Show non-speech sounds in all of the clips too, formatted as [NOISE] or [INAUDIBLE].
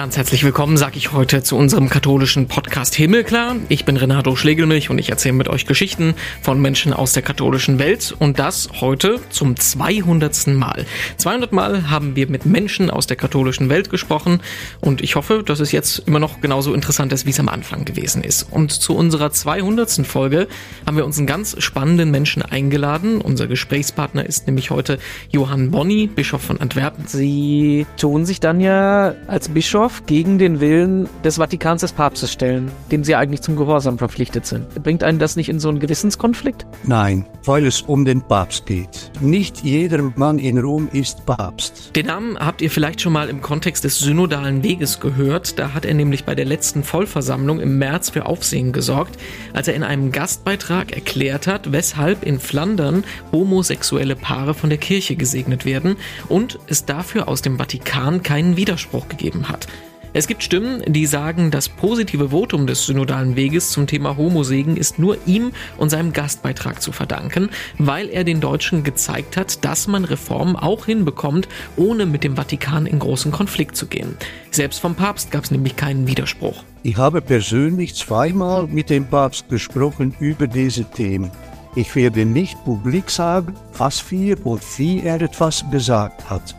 Ganz herzlich willkommen, sage ich heute zu unserem katholischen Podcast Himmelklar. Ich bin Renato Schlegelmilch und ich erzähle mit euch Geschichten von Menschen aus der katholischen Welt und das heute zum 200. Mal. 200 Mal haben wir mit Menschen aus der katholischen Welt gesprochen und ich hoffe, dass es jetzt immer noch genauso interessant ist, wie es am Anfang gewesen ist. Und zu unserer 200. Folge haben wir uns einen ganz spannenden Menschen eingeladen. Unser Gesprächspartner ist nämlich heute Johann Bonny, Bischof von Antwerpen. Sie tun sich dann ja als Bischof Bischof gegen den Willen des Vatikans des Papstes stellen, dem sie eigentlich zum Gehorsam verpflichtet sind. Bringt einen das nicht in so einen Gewissenskonflikt? Nein, weil es um den Papst geht. Nicht jeder Mann in Rom ist Papst. Den Namen habt ihr vielleicht schon mal im Kontext des synodalen Weges gehört. Da hat er nämlich bei der letzten Vollversammlung im März für Aufsehen gesorgt, als er in einem Gastbeitrag erklärt hat, weshalb in Flandern homosexuelle Paare von der Kirche gesegnet werden und es dafür aus dem Vatikan keinen Widerspruch gegeben hat. Es gibt Stimmen, die sagen, das positive Votum des synodalen Weges zum Thema Homosegen ist nur ihm und seinem Gastbeitrag zu verdanken, weil er den Deutschen gezeigt hat, dass man Reformen auch hinbekommt, ohne mit dem Vatikan in großen Konflikt zu gehen. Selbst vom Papst gab es nämlich keinen Widerspruch. Ich habe persönlich zweimal mit dem Papst gesprochen über diese Themen. Ich werde nicht publik sagen, was wir und wie er etwas gesagt hat.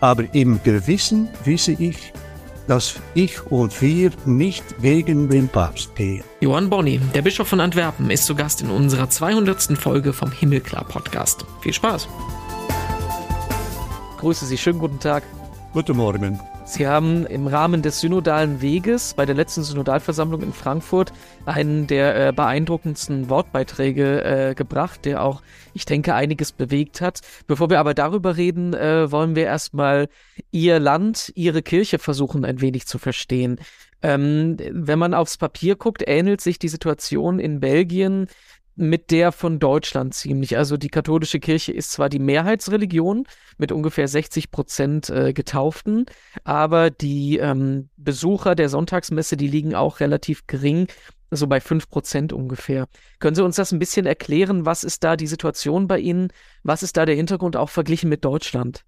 Aber im Gewissen wisse ich, dass ich und wir nicht gegen den Papst gehen. Johann Bonny, der Bischof von Antwerpen, ist zu Gast in unserer 200. Folge vom Himmelklar Podcast. Viel Spaß! Grüße Sie, schönen guten Tag. Guten Morgen. Sie haben im Rahmen des synodalen Weges bei der letzten Synodalversammlung in Frankfurt einen der äh, beeindruckendsten Wortbeiträge äh, gebracht, der auch, ich denke, einiges bewegt hat. Bevor wir aber darüber reden, äh, wollen wir erstmal Ihr Land, Ihre Kirche versuchen ein wenig zu verstehen. Ähm, wenn man aufs Papier guckt, ähnelt sich die Situation in Belgien mit der von Deutschland ziemlich. Also die katholische Kirche ist zwar die Mehrheitsreligion mit ungefähr 60 Prozent äh, Getauften, aber die ähm, Besucher der Sonntagsmesse, die liegen auch relativ gering, so bei 5 Prozent ungefähr. Können Sie uns das ein bisschen erklären? Was ist da die Situation bei Ihnen? Was ist da der Hintergrund auch verglichen mit Deutschland?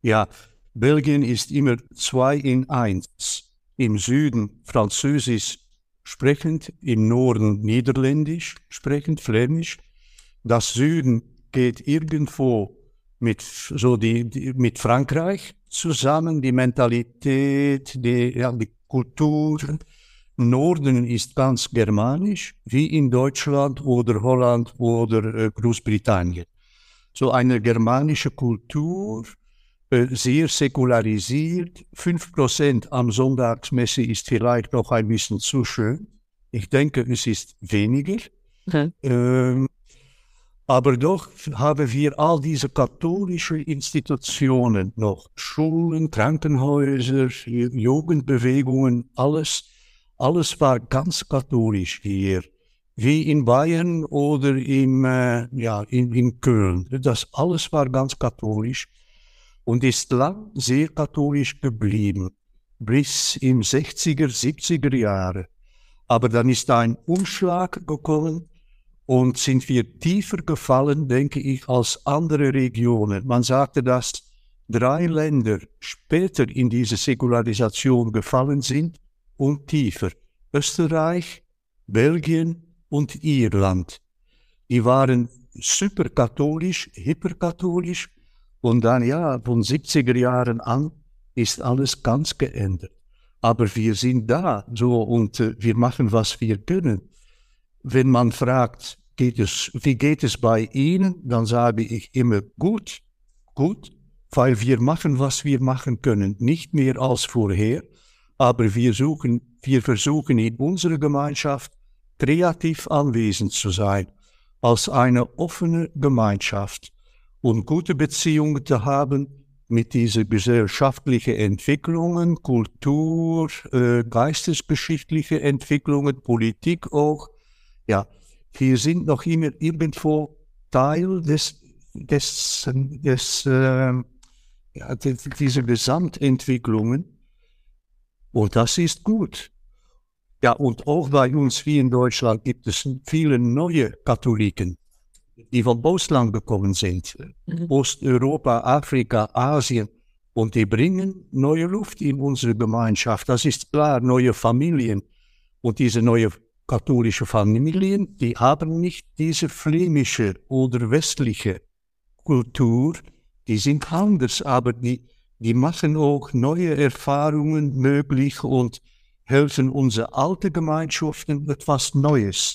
Ja, Belgien ist immer zwei in eins. Im Süden Französisch sprechend, im Norden Niederländisch sprechend, Flämisch. Das Süden geht irgendwo mit, so die, die, mit Frankreich zusammen, die Mentalität, die, ja, die Kultur. Norden ist ganz germanisch, wie in Deutschland oder Holland oder äh, Großbritannien. So eine germanische Kultur, sehr säkularisiert. 5% am Sonntagsmesse ist vielleicht noch ein bisschen zu schön. Ich denke, es ist weniger. Okay. Ähm, aber doch haben wir all diese katholischen Institutionen noch. Schulen, Krankenhäuser, Jugendbewegungen, alles. Alles war ganz katholisch hier. Wie in Bayern oder im, äh, ja, in, in Köln. Das alles war ganz katholisch und ist lang sehr katholisch geblieben, bis im 60er, 70er Jahre. Aber dann ist ein Umschlag gekommen und sind wir tiefer gefallen, denke ich, als andere Regionen. Man sagte, dass drei Länder später in diese Säkularisation gefallen sind und tiefer. Österreich, Belgien und Irland. Die waren superkatholisch, hyperkatholisch und dann, ja, von 70er Jahren an ist alles ganz geändert. Aber wir sind da so und äh, wir machen, was wir können. Wenn man fragt, geht es, wie geht es bei Ihnen, dann sage ich immer gut, gut, weil wir machen, was wir machen können. Nicht mehr als vorher, aber wir, suchen, wir versuchen in unserer Gemeinschaft kreativ anwesend zu sein, als eine offene Gemeinschaft und gute Beziehungen zu haben mit diesen gesellschaftlichen Entwicklungen, Kultur, äh, geistesgeschichtliche Entwicklungen, Politik auch. Ja, wir sind noch immer irgendwo Teil des, des, des äh, ja, dieser Gesamtentwicklungen. Und das ist gut. Ja, und auch bei uns wie in Deutschland gibt es viele neue Katholiken die von Ausland gekommen sind. Mhm. Osteuropa, Afrika, Asien. Und die bringen neue Luft in unsere Gemeinschaft. Das ist klar, neue Familien. Und diese neue katholische Familien, die haben nicht diese flämische oder westliche Kultur, die sind anders, aber die, die machen auch neue Erfahrungen möglich und helfen unsere alte Gemeinschaften etwas Neues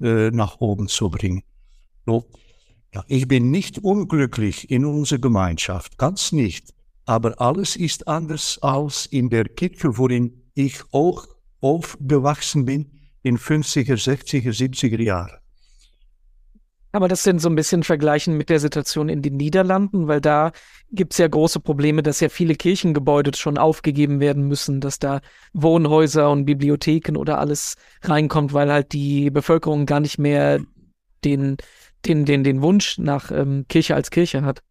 äh, nach oben zu bringen. So, ja, ich bin nicht unglücklich in unserer Gemeinschaft, ganz nicht. Aber alles ist anders als in der Kirche, worin ich auch aufgewachsen bin in 50er, 60er, 70er Jahren. Aber das sind so ein bisschen vergleichen mit der Situation in den Niederlanden, weil da gibt es ja große Probleme, dass ja viele Kirchengebäude schon aufgegeben werden müssen, dass da Wohnhäuser und Bibliotheken oder alles reinkommt, weil halt die Bevölkerung gar nicht mehr den, den, den, den Wunsch nach ähm, Kirche als Kirche hat.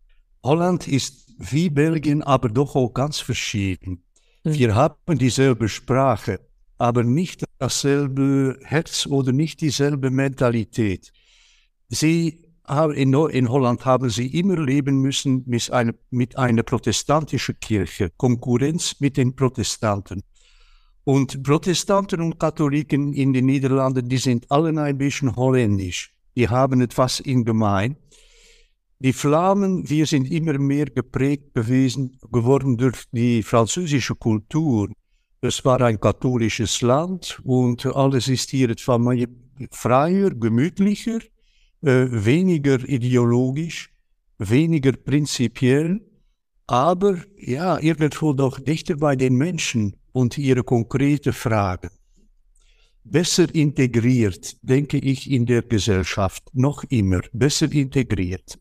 Holland ist wie Belgien, aber doch auch ganz verschieden. Mhm. Wir haben dieselbe Sprache, aber nicht dasselbe Herz oder nicht dieselbe Mentalität. Sie haben in, in Holland haben sie immer leben müssen mit einer, mit einer protestantischen Kirche, Konkurrenz mit den Protestanten. Und Protestanten und Katholiken in den Niederlanden, die sind alle ein bisschen holländisch. Die haben etwas in gemein. Die Flamen, wir sind immer mehr geprägt gewesen, geworden durch die französische Kultur. Es war ein katholisches Land und alles ist hier etwas freier, gemütlicher äh, weniger ideologisch, weniger prinzipiell, aber ja, irgendwo doch dichter bei den Menschen und ihre konkrete Fragen. Besser integriert, denke ich, in der Gesellschaft, noch immer, besser integriert.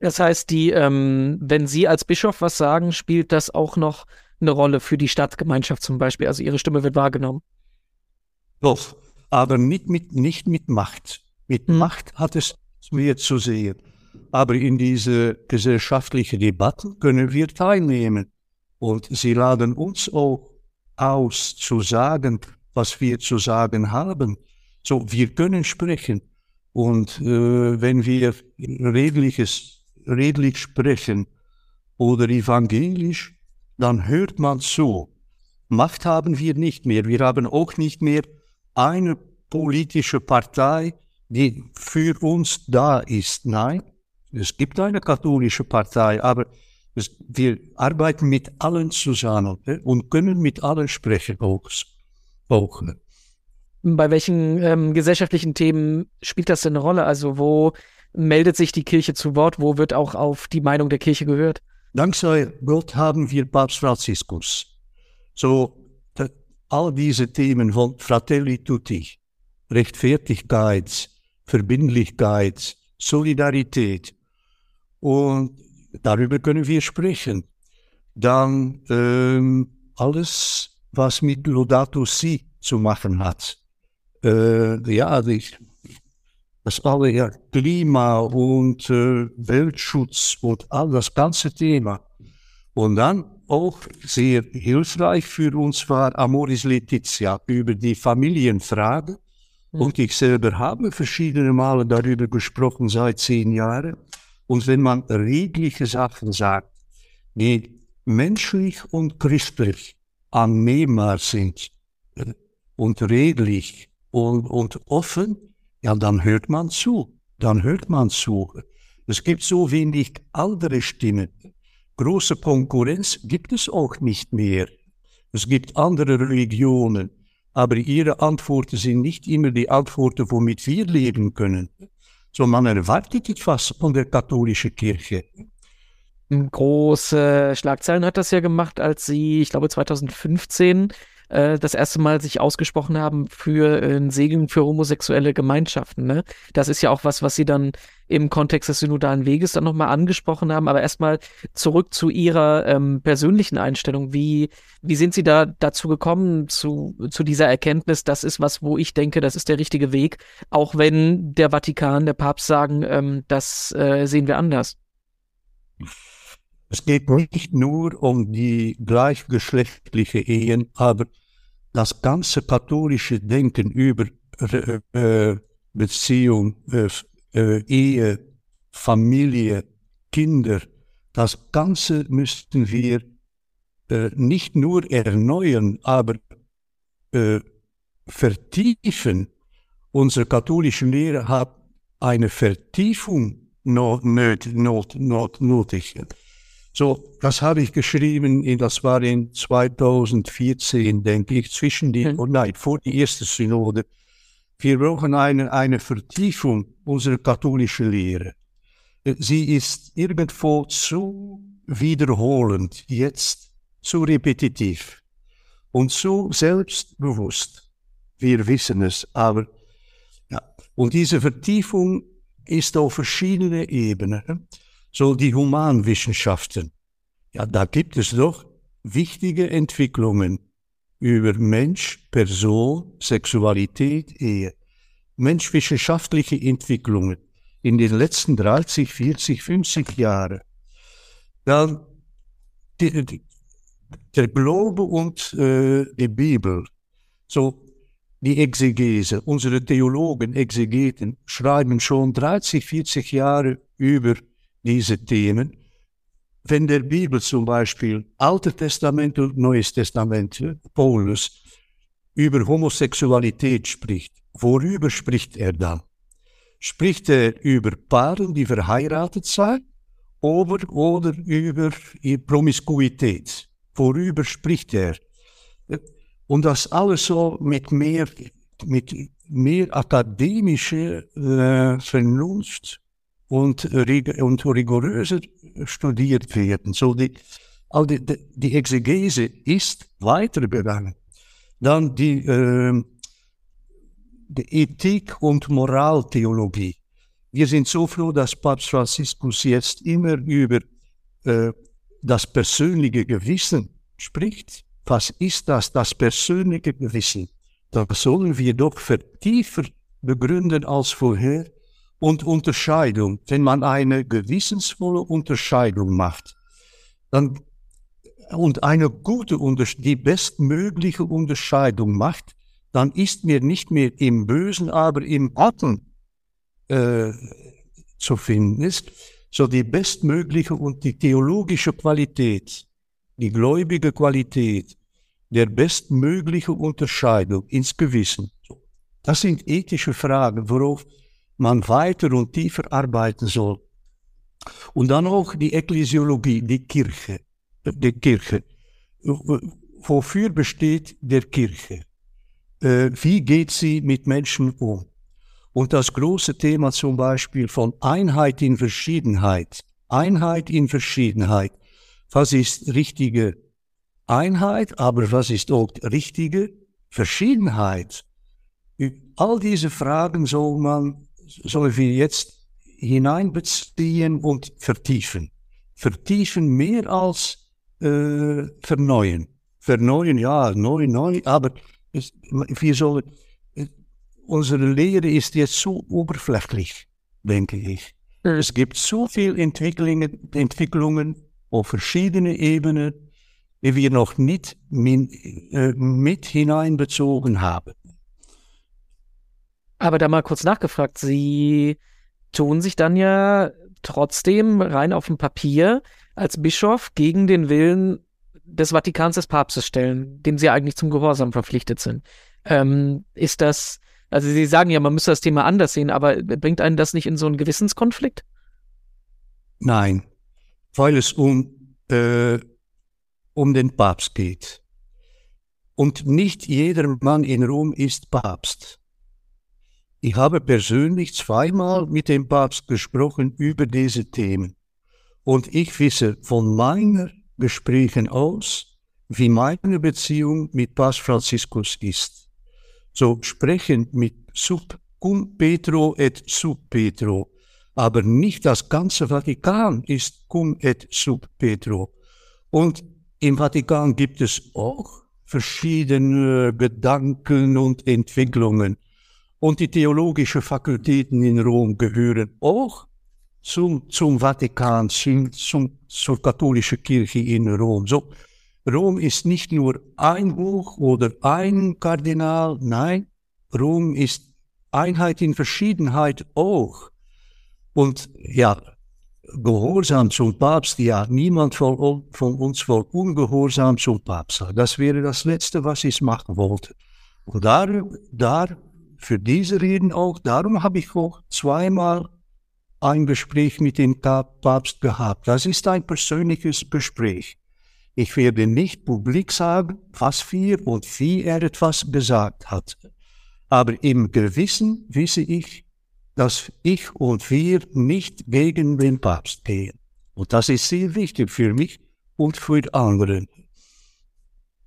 Das heißt, die, ähm, wenn Sie als Bischof was sagen, spielt das auch noch eine Rolle für die Stadtgemeinschaft zum Beispiel. Also Ihre Stimme wird wahrgenommen. Doch, aber nicht mit, nicht mit Macht. Mit mhm. Macht hat es mehr zu sehen. Aber in diese gesellschaftliche Debatten können wir teilnehmen. Und sie laden uns auch aus zu sagen, was wir zu sagen haben. So, wir können sprechen. Und äh, wenn wir redliches, redlich sprechen oder evangelisch, dann hört man zu. Macht haben wir nicht mehr. Wir haben auch nicht mehr eine politische Partei, die für uns da ist. Nein, es gibt eine katholische Partei, aber es, wir arbeiten mit allen zusammen ne, und können mit allen sprechen auch. auch. Bei welchen ähm, gesellschaftlichen Themen spielt das denn eine Rolle? Also wo meldet sich die Kirche zu Wort? Wo wird auch auf die Meinung der Kirche gehört? Dank sei Gott haben wir Papst Franziskus. So, all diese Themen von Fratelli Tutti, Rechtfertigkeit, Verbindlichkeit, Solidarität. Und darüber können wir sprechen. Dann ähm, alles, was mit Laudato Si zu machen hat. Äh, ja, die, das alle ja, Klima und äh, Weltschutz und all das ganze Thema. Und dann auch sehr hilfreich für uns war Amoris Letizia über die Familienfrage. Mhm. Und ich selber habe verschiedene Male darüber gesprochen seit zehn Jahren. Und wenn man redliche Sachen sagt, die menschlich und christlich annehmbar sind äh, und redlich und, und offen, ja, dann hört man zu. Dann hört man zu. Es gibt so wenig andere Stimmen. Große Konkurrenz gibt es auch nicht mehr. Es gibt andere Religionen aber ihre Antworten sind nicht immer die Antworten, womit wir leben können. So, man erwartet etwas von der katholischen Kirche. Große Schlagzeilen hat das ja gemacht, als sie, ich glaube 2015, äh, das erste Mal sich ausgesprochen haben für äh, ein Segeln für homosexuelle Gemeinschaften. Ne? Das ist ja auch was, was sie dann im Kontext des synodalen Weges dann nochmal angesprochen haben. Aber erstmal zurück zu Ihrer ähm, persönlichen Einstellung. Wie, wie sind Sie da dazu gekommen, zu, zu dieser Erkenntnis, das ist was, wo ich denke, das ist der richtige Weg, auch wenn der Vatikan, der Papst sagen, ähm, das äh, sehen wir anders? Es geht nicht nur um die gleichgeschlechtliche Ehen, aber das ganze katholische Denken über äh, Beziehung, äh, äh, Ehe, Familie, Kinder, Das Ganze müssten wir äh, nicht nur erneuern, aber äh, vertiefen. Unsere katholische Lehre hat eine Vertiefung not, not, not, not, nötig. So, das habe ich geschrieben, in, das war in 2014, denke ich, zwischen die, mhm. oh nein, vor die erste Synode. Wir brauchen eine, eine Vertiefung unserer katholischen Lehre. Sie ist irgendwo zu wiederholend, jetzt zu repetitiv und zu selbstbewusst. Wir wissen es, aber ja. Und diese Vertiefung ist auf verschiedenen Ebenen. So die Humanwissenschaften. Ja, da gibt es doch wichtige Entwicklungen über Mensch, Person, Sexualität, Ehe. Menschwissenschaftliche Entwicklungen in den letzten 30, 40, 50 Jahren. Dann die, die, der Glaube und äh, die Bibel. So die Exegese, unsere Theologen, Exegeten schreiben schon 30, 40 Jahre über diese Themen. Wenn der Bibel zum Beispiel, Altes Testament und Neues Testament, Paulus, über Homosexualität spricht, worüber spricht er dann? Spricht er über Paare, die verheiratet sind, oder, oder über Promiskuität? Worüber spricht er? Und das alles so mit mehr, mit mehr akademischer äh, Vernunft und, und rigoröser studiert werden. So die, all die, die Exegese ist weitergegangen. Dann die, äh, die Ethik- und Moraltheologie. Wir sind so froh, dass Papst Franziskus jetzt immer über äh, das persönliche Gewissen spricht. Was ist das, das persönliche Gewissen? Das sollen wir doch vertiefer begründen als vorher und Unterscheidung. Wenn man eine gewissensvolle Unterscheidung macht, dann und eine gute, die bestmögliche Unterscheidung macht, dann ist mir nicht mehr im Bösen, aber im Guten äh, zu finden ist. So die bestmögliche und die theologische Qualität, die gläubige Qualität der bestmögliche Unterscheidung ins Gewissen. Das sind ethische Fragen, worauf man weiter und tiefer arbeiten soll. Und dann auch die Ekklesiologie, die Kirche. Die Kirche. Wofür besteht der Kirche? Äh, wie geht sie mit Menschen um? Und das große Thema zum Beispiel von Einheit in Verschiedenheit. Einheit in Verschiedenheit. Was ist richtige Einheit, aber was ist auch richtige Verschiedenheit? All diese Fragen soll man sollen wir jetzt hineinbeziehen und vertiefen. Vertiefen mehr als äh, verneuen. Verneuen, ja, neu, neu, aber es, wir sollen, äh, unsere Lehre ist jetzt so oberflächlich, denke ich. Mhm. Es gibt so viele Entwicklungen, Entwicklungen auf verschiedenen Ebenen, die wir noch nicht mit, äh, mit hineinbezogen haben. Aber da mal kurz nachgefragt, Sie tun sich dann ja trotzdem rein auf dem Papier als Bischof gegen den Willen des Vatikans des Papstes stellen, dem Sie eigentlich zum Gehorsam verpflichtet sind. Ähm, ist das, also Sie sagen ja, man müsste das Thema anders sehen, aber bringt einen das nicht in so einen Gewissenskonflikt? Nein, weil es um, äh, um den Papst geht. Und nicht jeder Mann in Rom ist Papst. Ich habe persönlich zweimal mit dem Papst gesprochen über diese Themen. Und ich wisse von meinen Gesprächen aus, wie meine Beziehung mit Papst Franziskus ist. So sprechend mit sub cum Petro et sub Petro. Aber nicht das ganze Vatikan ist cum et sub Petro. Und im Vatikan gibt es auch verschiedene Gedanken und Entwicklungen und die theologischen Fakultäten in Rom gehören auch zum, zum Vatikan, zum, zum, zur katholischen Kirche in Rom. So, Rom ist nicht nur ein Buch oder ein Kardinal, nein, Rom ist Einheit in Verschiedenheit auch. Und ja, Gehorsam zum Papst, ja, niemand von, von uns will ungehorsam zum Papst. Das wäre das Letzte, was ich machen wollte. Und da, da für diese Reden auch, darum habe ich auch zweimal ein Gespräch mit dem Papst gehabt. Das ist ein persönliches Gespräch. Ich werde nicht publik sagen, was wir und wie er etwas gesagt hat. Aber im Gewissen wisse ich, dass ich und wir nicht gegen den Papst gehen. Und das ist sehr wichtig für mich und für die anderen.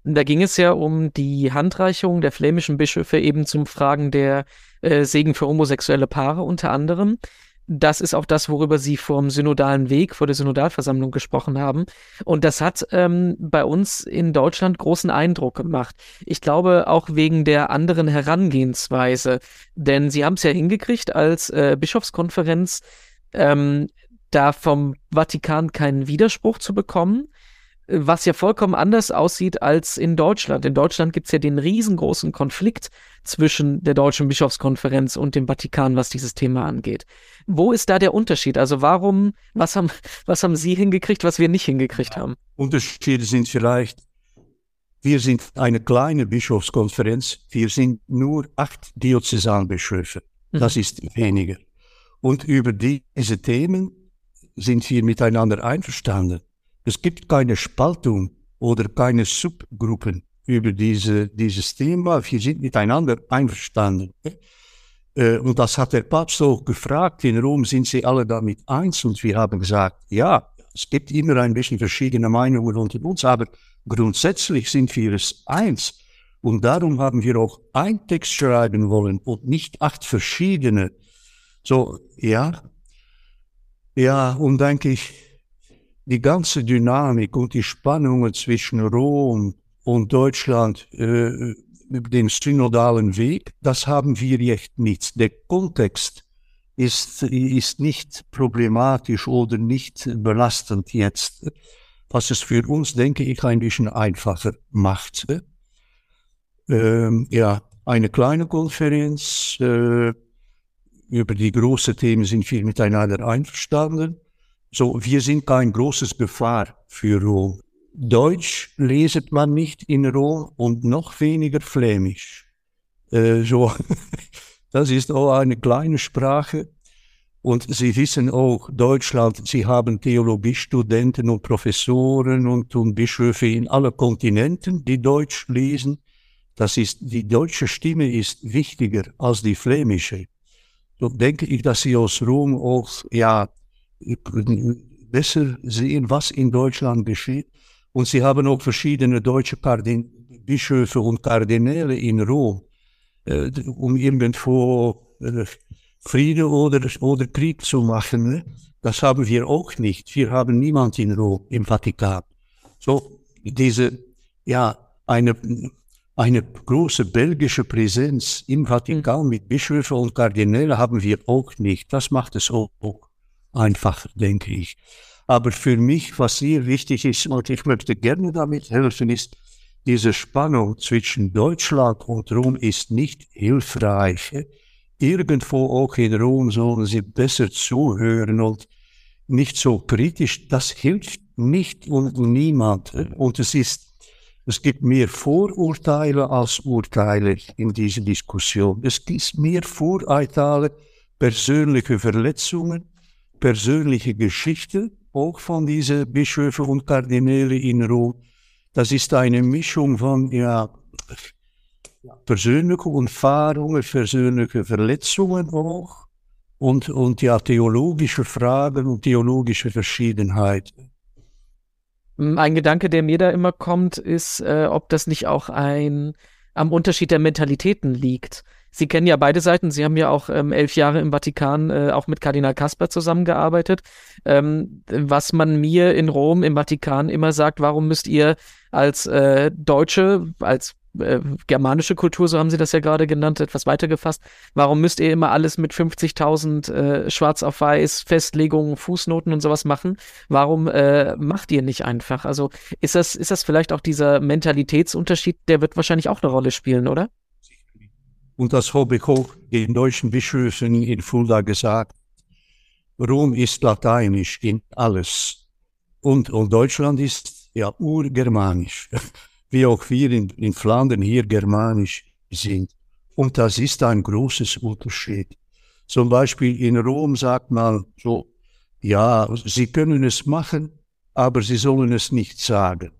Da ging es ja um die Handreichung der flämischen Bischöfe eben zum Fragen der äh, Segen für homosexuelle Paare unter anderem. Das ist auch das, worüber Sie vor dem synodalen Weg, vor der Synodalversammlung gesprochen haben. Und das hat ähm, bei uns in Deutschland großen Eindruck gemacht. Ich glaube auch wegen der anderen Herangehensweise. Denn Sie haben es ja hingekriegt, als äh, Bischofskonferenz ähm, da vom Vatikan keinen Widerspruch zu bekommen was ja vollkommen anders aussieht als in Deutschland. In Deutschland gibt es ja den riesengroßen Konflikt zwischen der Deutschen Bischofskonferenz und dem Vatikan, was dieses Thema angeht. Wo ist da der Unterschied? Also warum, was haben, was haben Sie hingekriegt, was wir nicht hingekriegt haben? Unterschiede sind vielleicht, wir sind eine kleine Bischofskonferenz, wir sind nur acht Diözesanbischöfe. Mhm. Das ist weniger. Und über diese Themen sind wir miteinander einverstanden. Es gibt keine Spaltung oder keine Subgruppen über diese, dieses Thema. Wir sind miteinander einverstanden. Äh, und das hat der Papst auch gefragt. In Rom sind sie alle damit eins. Und wir haben gesagt, ja, es gibt immer ein bisschen verschiedene Meinungen unter uns, aber grundsätzlich sind wir es eins. Und darum haben wir auch ein Text schreiben wollen und nicht acht verschiedene. So, ja. Ja, und denke ich, die ganze Dynamik und die Spannungen zwischen Rom und Deutschland, äh, den synodalen Weg, das haben wir jetzt nicht. Der Kontext ist, ist nicht problematisch oder nicht belastend jetzt, was es für uns, denke ich, ein bisschen einfacher macht. Ähm, ja, eine kleine Konferenz, äh, über die großen Themen sind wir miteinander einverstanden. So, wir sind kein großes Gefahr für Rom. Deutsch leset man nicht in Rom und noch weniger Flämisch. Äh, so, [LAUGHS] das ist auch eine kleine Sprache. Und Sie wissen auch, Deutschland, Sie haben Theologiestudenten und Professoren und, und Bischöfe in allen Kontinenten, die Deutsch lesen. Das ist, die deutsche Stimme ist wichtiger als die flämische. So denke ich, dass Sie aus Rom auch, ja, besser sehen, was in Deutschland geschieht. Und sie haben auch verschiedene deutsche Kardin Bischöfe und Kardinäle in Rom, äh, um irgendwo äh, Friede oder, oder Krieg zu machen. Ne? Das haben wir auch nicht. Wir haben niemand in Rom, im Vatikan. So, diese, ja, eine, eine große belgische Präsenz im Vatikan mit Bischöfen und Kardinälen haben wir auch nicht. Das macht es auch einfacher, denke ich. Aber für mich, was sehr wichtig ist, und ich möchte gerne damit helfen, ist, diese Spannung zwischen Deutschland und Rom ist nicht hilfreich. Irgendwo auch in Rom sollen sie besser zuhören und nicht so kritisch. Das hilft nicht und niemand. Und es ist, es gibt mehr Vorurteile als Urteile in dieser Diskussion. Es gibt mehr Vorurteile, persönliche Verletzungen persönliche Geschichte, auch von diesen Bischöfen und Kardinäle in Rom. Das ist eine Mischung von ja, persönlichen Erfahrungen, persönlichen Verletzungen auch und, und ja, theologische Fragen und theologische Verschiedenheit. Ein Gedanke, der mir da immer kommt, ist, äh, ob das nicht auch ein am Unterschied der Mentalitäten liegt. Sie kennen ja beide Seiten. Sie haben ja auch ähm, elf Jahre im Vatikan äh, auch mit Kardinal Kasper zusammengearbeitet. Ähm, was man mir in Rom im Vatikan immer sagt, warum müsst ihr als äh, Deutsche, als äh, germanische Kultur, so haben sie das ja gerade genannt, etwas weitergefasst. Warum müsst ihr immer alles mit 50.000 äh, schwarz auf weiß Festlegungen, Fußnoten und sowas machen? Warum äh, macht ihr nicht einfach? Also ist das, ist das vielleicht auch dieser Mentalitätsunterschied, der wird wahrscheinlich auch eine Rolle spielen, oder? Und das habe ich auch den deutschen Bischöfen in Fulda gesagt. Rom ist lateinisch in alles. Und, und Deutschland ist ja urgermanisch, [LAUGHS] wie auch wir in, in Flandern hier germanisch sind. Und das ist ein großes Unterschied. Zum Beispiel in Rom sagt man so, ja, Sie können es machen, aber Sie sollen es nicht sagen.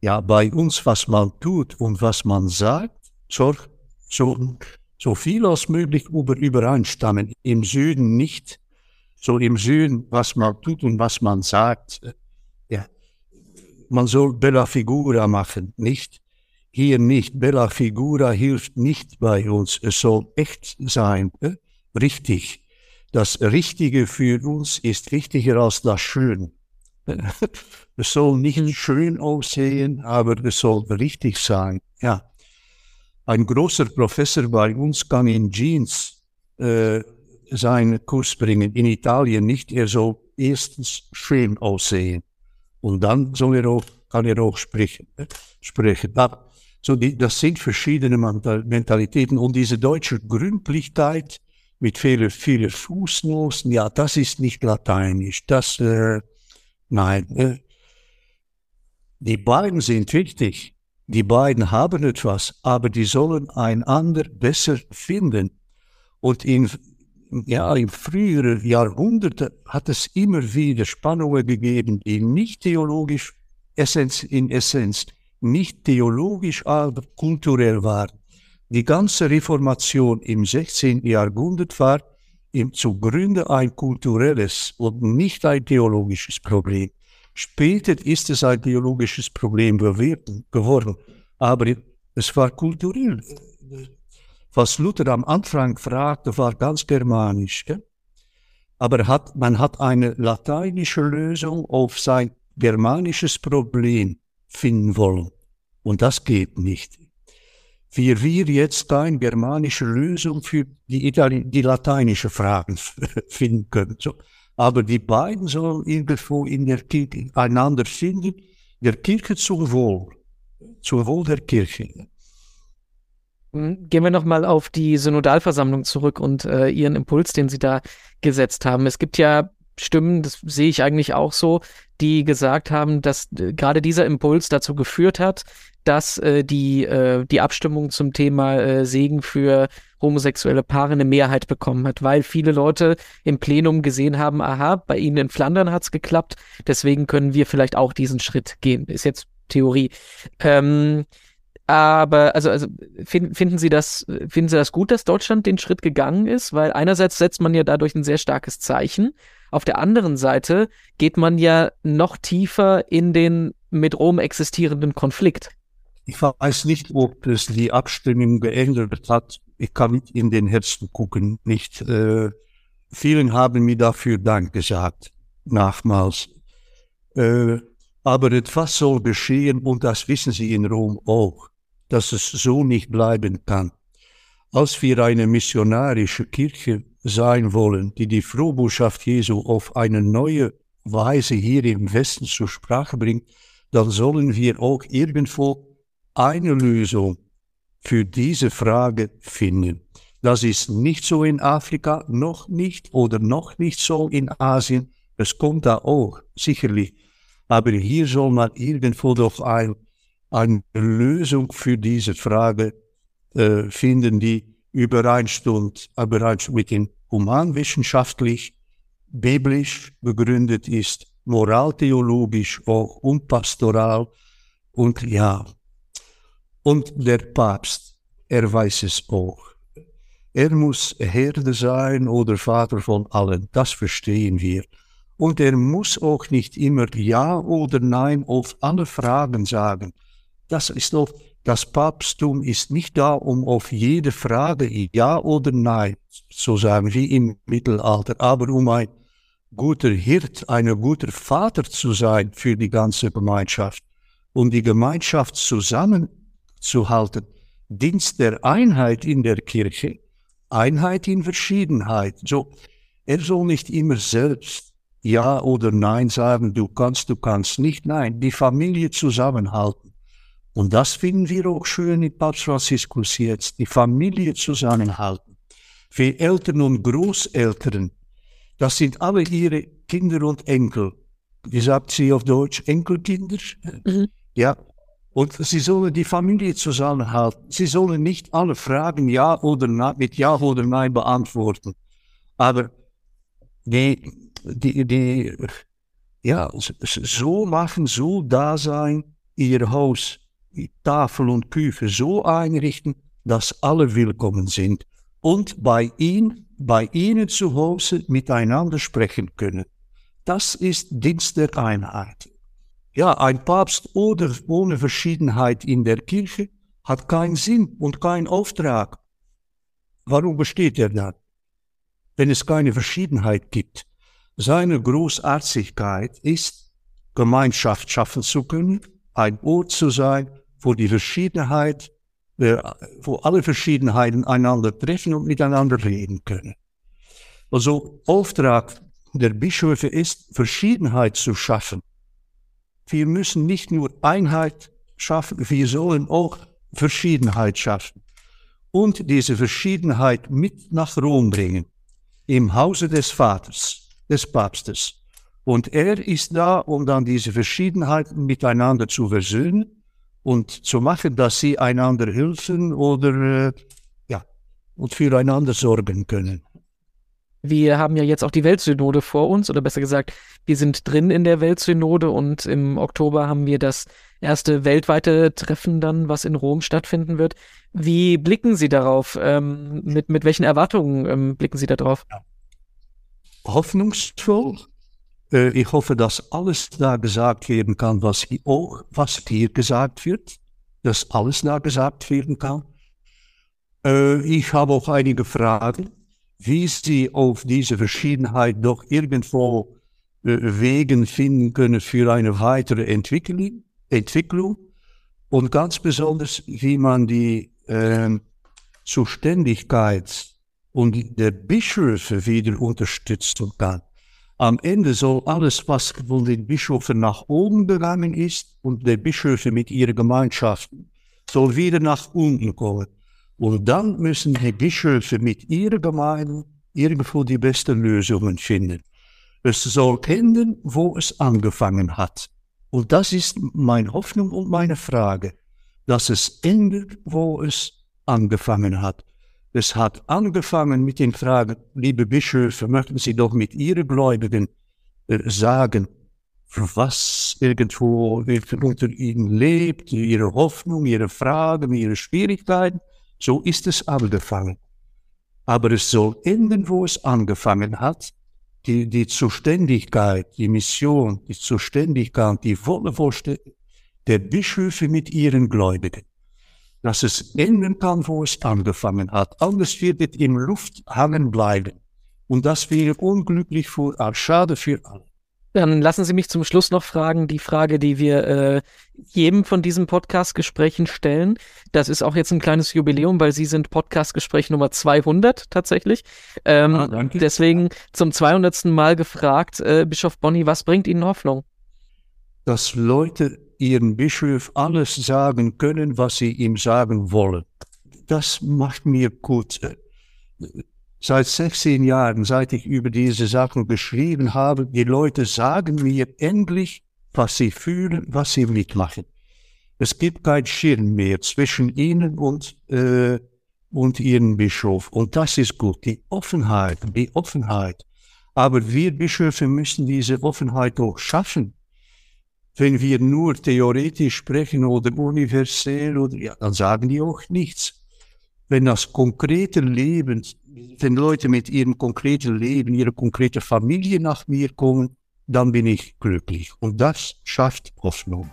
Ja, bei uns, was man tut und was man sagt, soll so, so viel als möglich über, übereinstammen. Im Süden nicht. So im Süden, was man tut und was man sagt. Ja, man soll Bella Figura machen, nicht? Hier nicht. Bella Figura hilft nicht bei uns. Es soll echt sein, äh? richtig. Das Richtige für uns ist wichtiger als das Schön. [LAUGHS] Es soll nicht schön aussehen, aber es soll richtig sein. Ja. Ein großer Professor bei uns kann in Jeans äh, seinen Kurs bringen. In Italien nicht. Er soll erstens schön aussehen. Und dann soll er auch, kann er auch sprechen. Äh, sprechen. So die, das sind verschiedene Mentalitäten. Und diese deutsche Gründlichkeit mit vielen, vielen Fußnoten, ja, das ist nicht lateinisch. Das, äh, nein. Äh, die beiden sind wichtig. Die beiden haben etwas, aber die sollen einander besser finden. Und in, ja, in früheren Jahrhunderten hat es immer wieder Spannungen gegeben, die nicht theologisch Essenz, in Essenz, nicht theologisch, aber kulturell waren. Die ganze Reformation im 16. Jahrhundert war im zugrunde ein kulturelles und nicht ein theologisches Problem. Später ist es ein theologisches Problem geworden, aber es war kulturell. Was Luther am Anfang fragte, war ganz germanisch. Gell? Aber hat, man hat eine lateinische Lösung auf sein germanisches Problem finden wollen. Und das geht nicht. Wie wir jetzt eine germanische Lösung für die, Itali die lateinische Fragen [LAUGHS] finden können. So. Aber die beiden sollen irgendwo in der Kirche einander finden, der Kirche zum Wohl, zum Wohl der Kirche. Hm, gehen wir nochmal auf die Synodalversammlung zurück und äh, Ihren Impuls, den Sie da gesetzt haben. Es gibt ja Stimmen, das sehe ich eigentlich auch so, die gesagt haben, dass äh, gerade dieser Impuls dazu geführt hat, dass äh, die, äh, die Abstimmung zum Thema äh, Segen für homosexuelle Paare eine Mehrheit bekommen hat, weil viele Leute im Plenum gesehen haben, aha, bei ihnen in Flandern hat's geklappt, deswegen können wir vielleicht auch diesen Schritt gehen. Ist jetzt Theorie. Ähm, aber also, also find, finden Sie das, finden Sie das gut, dass Deutschland den Schritt gegangen ist? Weil einerseits setzt man ja dadurch ein sehr starkes Zeichen. Auf der anderen Seite geht man ja noch tiefer in den mit Rom existierenden Konflikt. Ich weiß nicht, ob es die Abstimmung geändert hat. Ich kann nicht in den Herzen gucken, nicht. Äh, vielen haben mir dafür Dank gesagt, nachmals. Äh, aber etwas soll geschehen und das wissen Sie in Rom auch, dass es so nicht bleiben kann. Als wir eine missionarische Kirche sein wollen, die die Frohbotschaft Jesu auf eine neue Weise hier im Westen zur Sprache bringt, dann sollen wir auch irgendwo eine Lösung für diese Frage finden. Das ist nicht so in Afrika, noch nicht oder noch nicht so in Asien. Es kommt da auch, sicherlich. Aber hier soll man irgendwo doch ein, eine Lösung für diese Frage äh, finden, die übereinstimmt, übereinstimmt mit dem humanwissenschaftlich, biblisch begründet ist, moraltheologisch auch und pastoral. Und ja, und der Papst, er weiß es auch. Er muss Herde sein oder Vater von allen, das verstehen wir. Und er muss auch nicht immer Ja oder Nein auf alle Fragen sagen. Das ist doch, das Papsttum ist nicht da, um auf jede Frage Ja oder Nein zu sagen, wie im Mittelalter, aber um ein guter Hirt, ein guter Vater zu sein für die ganze Gemeinschaft, um die Gemeinschaft zusammen zu halten. Dienst der Einheit in der Kirche, Einheit in Verschiedenheit. So, er soll nicht immer selbst Ja oder Nein sagen, du kannst, du kannst nicht. Nein, die Familie zusammenhalten. Und das finden wir auch schön in Papst Franziskus jetzt, die Familie zusammenhalten. Für Eltern und Großeltern, Das sind alle ihre Kinder und Enkel. Wie sagt sie auf Deutsch? Enkelkinder? Mhm. Ja. Und sie sollen die Familie zusammenhalten. Sie sollen nicht alle Fragen ja oder nein, mit ja oder nein beantworten. Aber die, die, die, ja, so machen, so da sein, ihr Haus, Tafel und Küche so einrichten, dass alle willkommen sind und bei ihnen, bei ihnen zu Hause miteinander sprechen können. Das ist Dienst der Einheit. Ja, ein Papst oder ohne Verschiedenheit in der Kirche hat keinen Sinn und keinen Auftrag. Warum besteht er dann? Wenn es keine Verschiedenheit gibt. Seine Großartigkeit ist, Gemeinschaft schaffen zu können, ein Ort zu sein, wo die Verschiedenheit, äh, wo alle Verschiedenheiten einander treffen und miteinander reden können. Also Auftrag der Bischöfe ist, Verschiedenheit zu schaffen. Wir müssen nicht nur Einheit schaffen, wir sollen auch Verschiedenheit schaffen. Und diese Verschiedenheit mit nach Rom bringen, im Hause des Vaters, des Papstes. Und er ist da, um dann diese Verschiedenheiten miteinander zu versöhnen und zu machen, dass sie einander helfen oder äh, ja, und füreinander sorgen können. Wir haben ja jetzt auch die Weltsynode vor uns, oder besser gesagt, wir sind drin in der Weltsynode und im Oktober haben wir das erste weltweite Treffen dann, was in Rom stattfinden wird. Wie blicken Sie darauf? Ähm, mit, mit welchen Erwartungen ähm, blicken Sie darauf? Hoffnungsvoll. Äh, ich hoffe, dass alles da gesagt werden kann, was auch, was hier gesagt wird. Dass alles da gesagt werden kann. Äh, ich habe auch einige Fragen wie sie auf diese Verschiedenheit doch irgendwo äh, Wegen finden können für eine weitere Entwicklung, Entwicklung und ganz besonders, wie man die äh, Zuständigkeit und der Bischöfe wieder unterstützen kann. Am Ende soll alles, was von den Bischöfen nach oben gegangen ist und der Bischöfe mit ihren Gemeinschaften, soll wieder nach unten kommen. Und dann müssen die Bischöfe mit ihrer Gemeinde irgendwo die besten Lösungen finden. Es soll enden, wo es angefangen hat. Und das ist meine Hoffnung und meine Frage, dass es endet, wo es angefangen hat. Es hat angefangen mit den Fragen, liebe Bischöfe, möchten Sie doch mit Ihren Gläubigen äh, sagen, was irgendwo unter ihnen lebt, ihre Hoffnung, ihre Fragen, ihre Schwierigkeiten. So ist es angefangen. Aber es soll enden, wo es angefangen hat. Die, die Zuständigkeit, die Mission, die Zuständigkeit, die volle Vorstellung der Bischöfe mit ihren Gläubigen. Dass es enden kann, wo es angefangen hat. Anders wird es in Luft hangen bleiben. Und das wäre unglücklich für, schade für alle. Dann lassen Sie mich zum Schluss noch fragen, die Frage, die wir äh, jedem von diesen Podcast-Gesprächen stellen. Das ist auch jetzt ein kleines Jubiläum, weil Sie sind Podcast-Gespräch Nummer 200 tatsächlich. Ähm, ah, danke. Deswegen zum 200. Mal gefragt, äh, Bischof Bonny, was bringt Ihnen Hoffnung? Dass Leute ihren Bischof alles sagen können, was sie ihm sagen wollen. Das macht mir gut seit 16 Jahren, seit ich über diese Sachen geschrieben habe, die Leute sagen mir endlich, was sie fühlen, was sie mitmachen. Es gibt kein Schirm mehr zwischen ihnen und, äh, und ihrem Bischof. Und das ist gut. Die Offenheit, die Offenheit. Aber wir Bischöfe müssen diese Offenheit auch schaffen. Wenn wir nur theoretisch sprechen oder universell oder, ja, dann sagen die auch nichts. Wenn das konkrete Leben wenn Leute mit ihrem konkreten Leben, ihrer konkreten Familie nach mir kommen, dann bin ich glücklich. Und das schafft Hoffnung.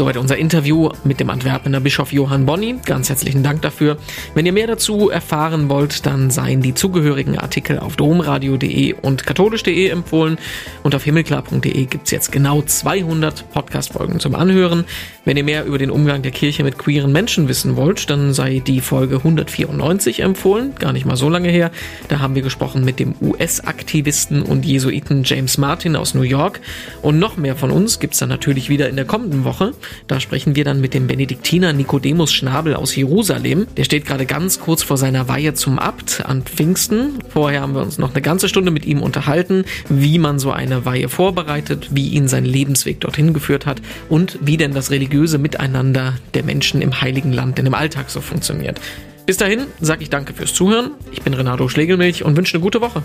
Soweit unser Interview mit dem Antwerpener Bischof Johann Bonny. Ganz herzlichen Dank dafür. Wenn ihr mehr dazu erfahren wollt, dann seien die zugehörigen Artikel auf domradio.de und katholisch.de empfohlen. Und auf himmelklar.de gibt es jetzt genau 200 Podcast-Folgen zum Anhören. Wenn ihr mehr über den Umgang der Kirche mit queeren Menschen wissen wollt, dann sei die Folge 194 empfohlen. Gar nicht mal so lange her. Da haben wir gesprochen mit dem US-Aktivisten und Jesuiten James Martin aus New York. Und noch mehr von uns gibt es dann natürlich wieder in der kommenden Woche. Da sprechen wir dann mit dem Benediktiner Nikodemus Schnabel aus Jerusalem. Der steht gerade ganz kurz vor seiner Weihe zum Abt an Pfingsten. Vorher haben wir uns noch eine ganze Stunde mit ihm unterhalten, wie man so eine Weihe vorbereitet, wie ihn sein Lebensweg dorthin geführt hat und wie denn das religiöse Miteinander der Menschen im Heiligen Land denn im Alltag so funktioniert. Bis dahin sage ich danke fürs Zuhören. Ich bin Renato Schlegelmilch und wünsche eine gute Woche.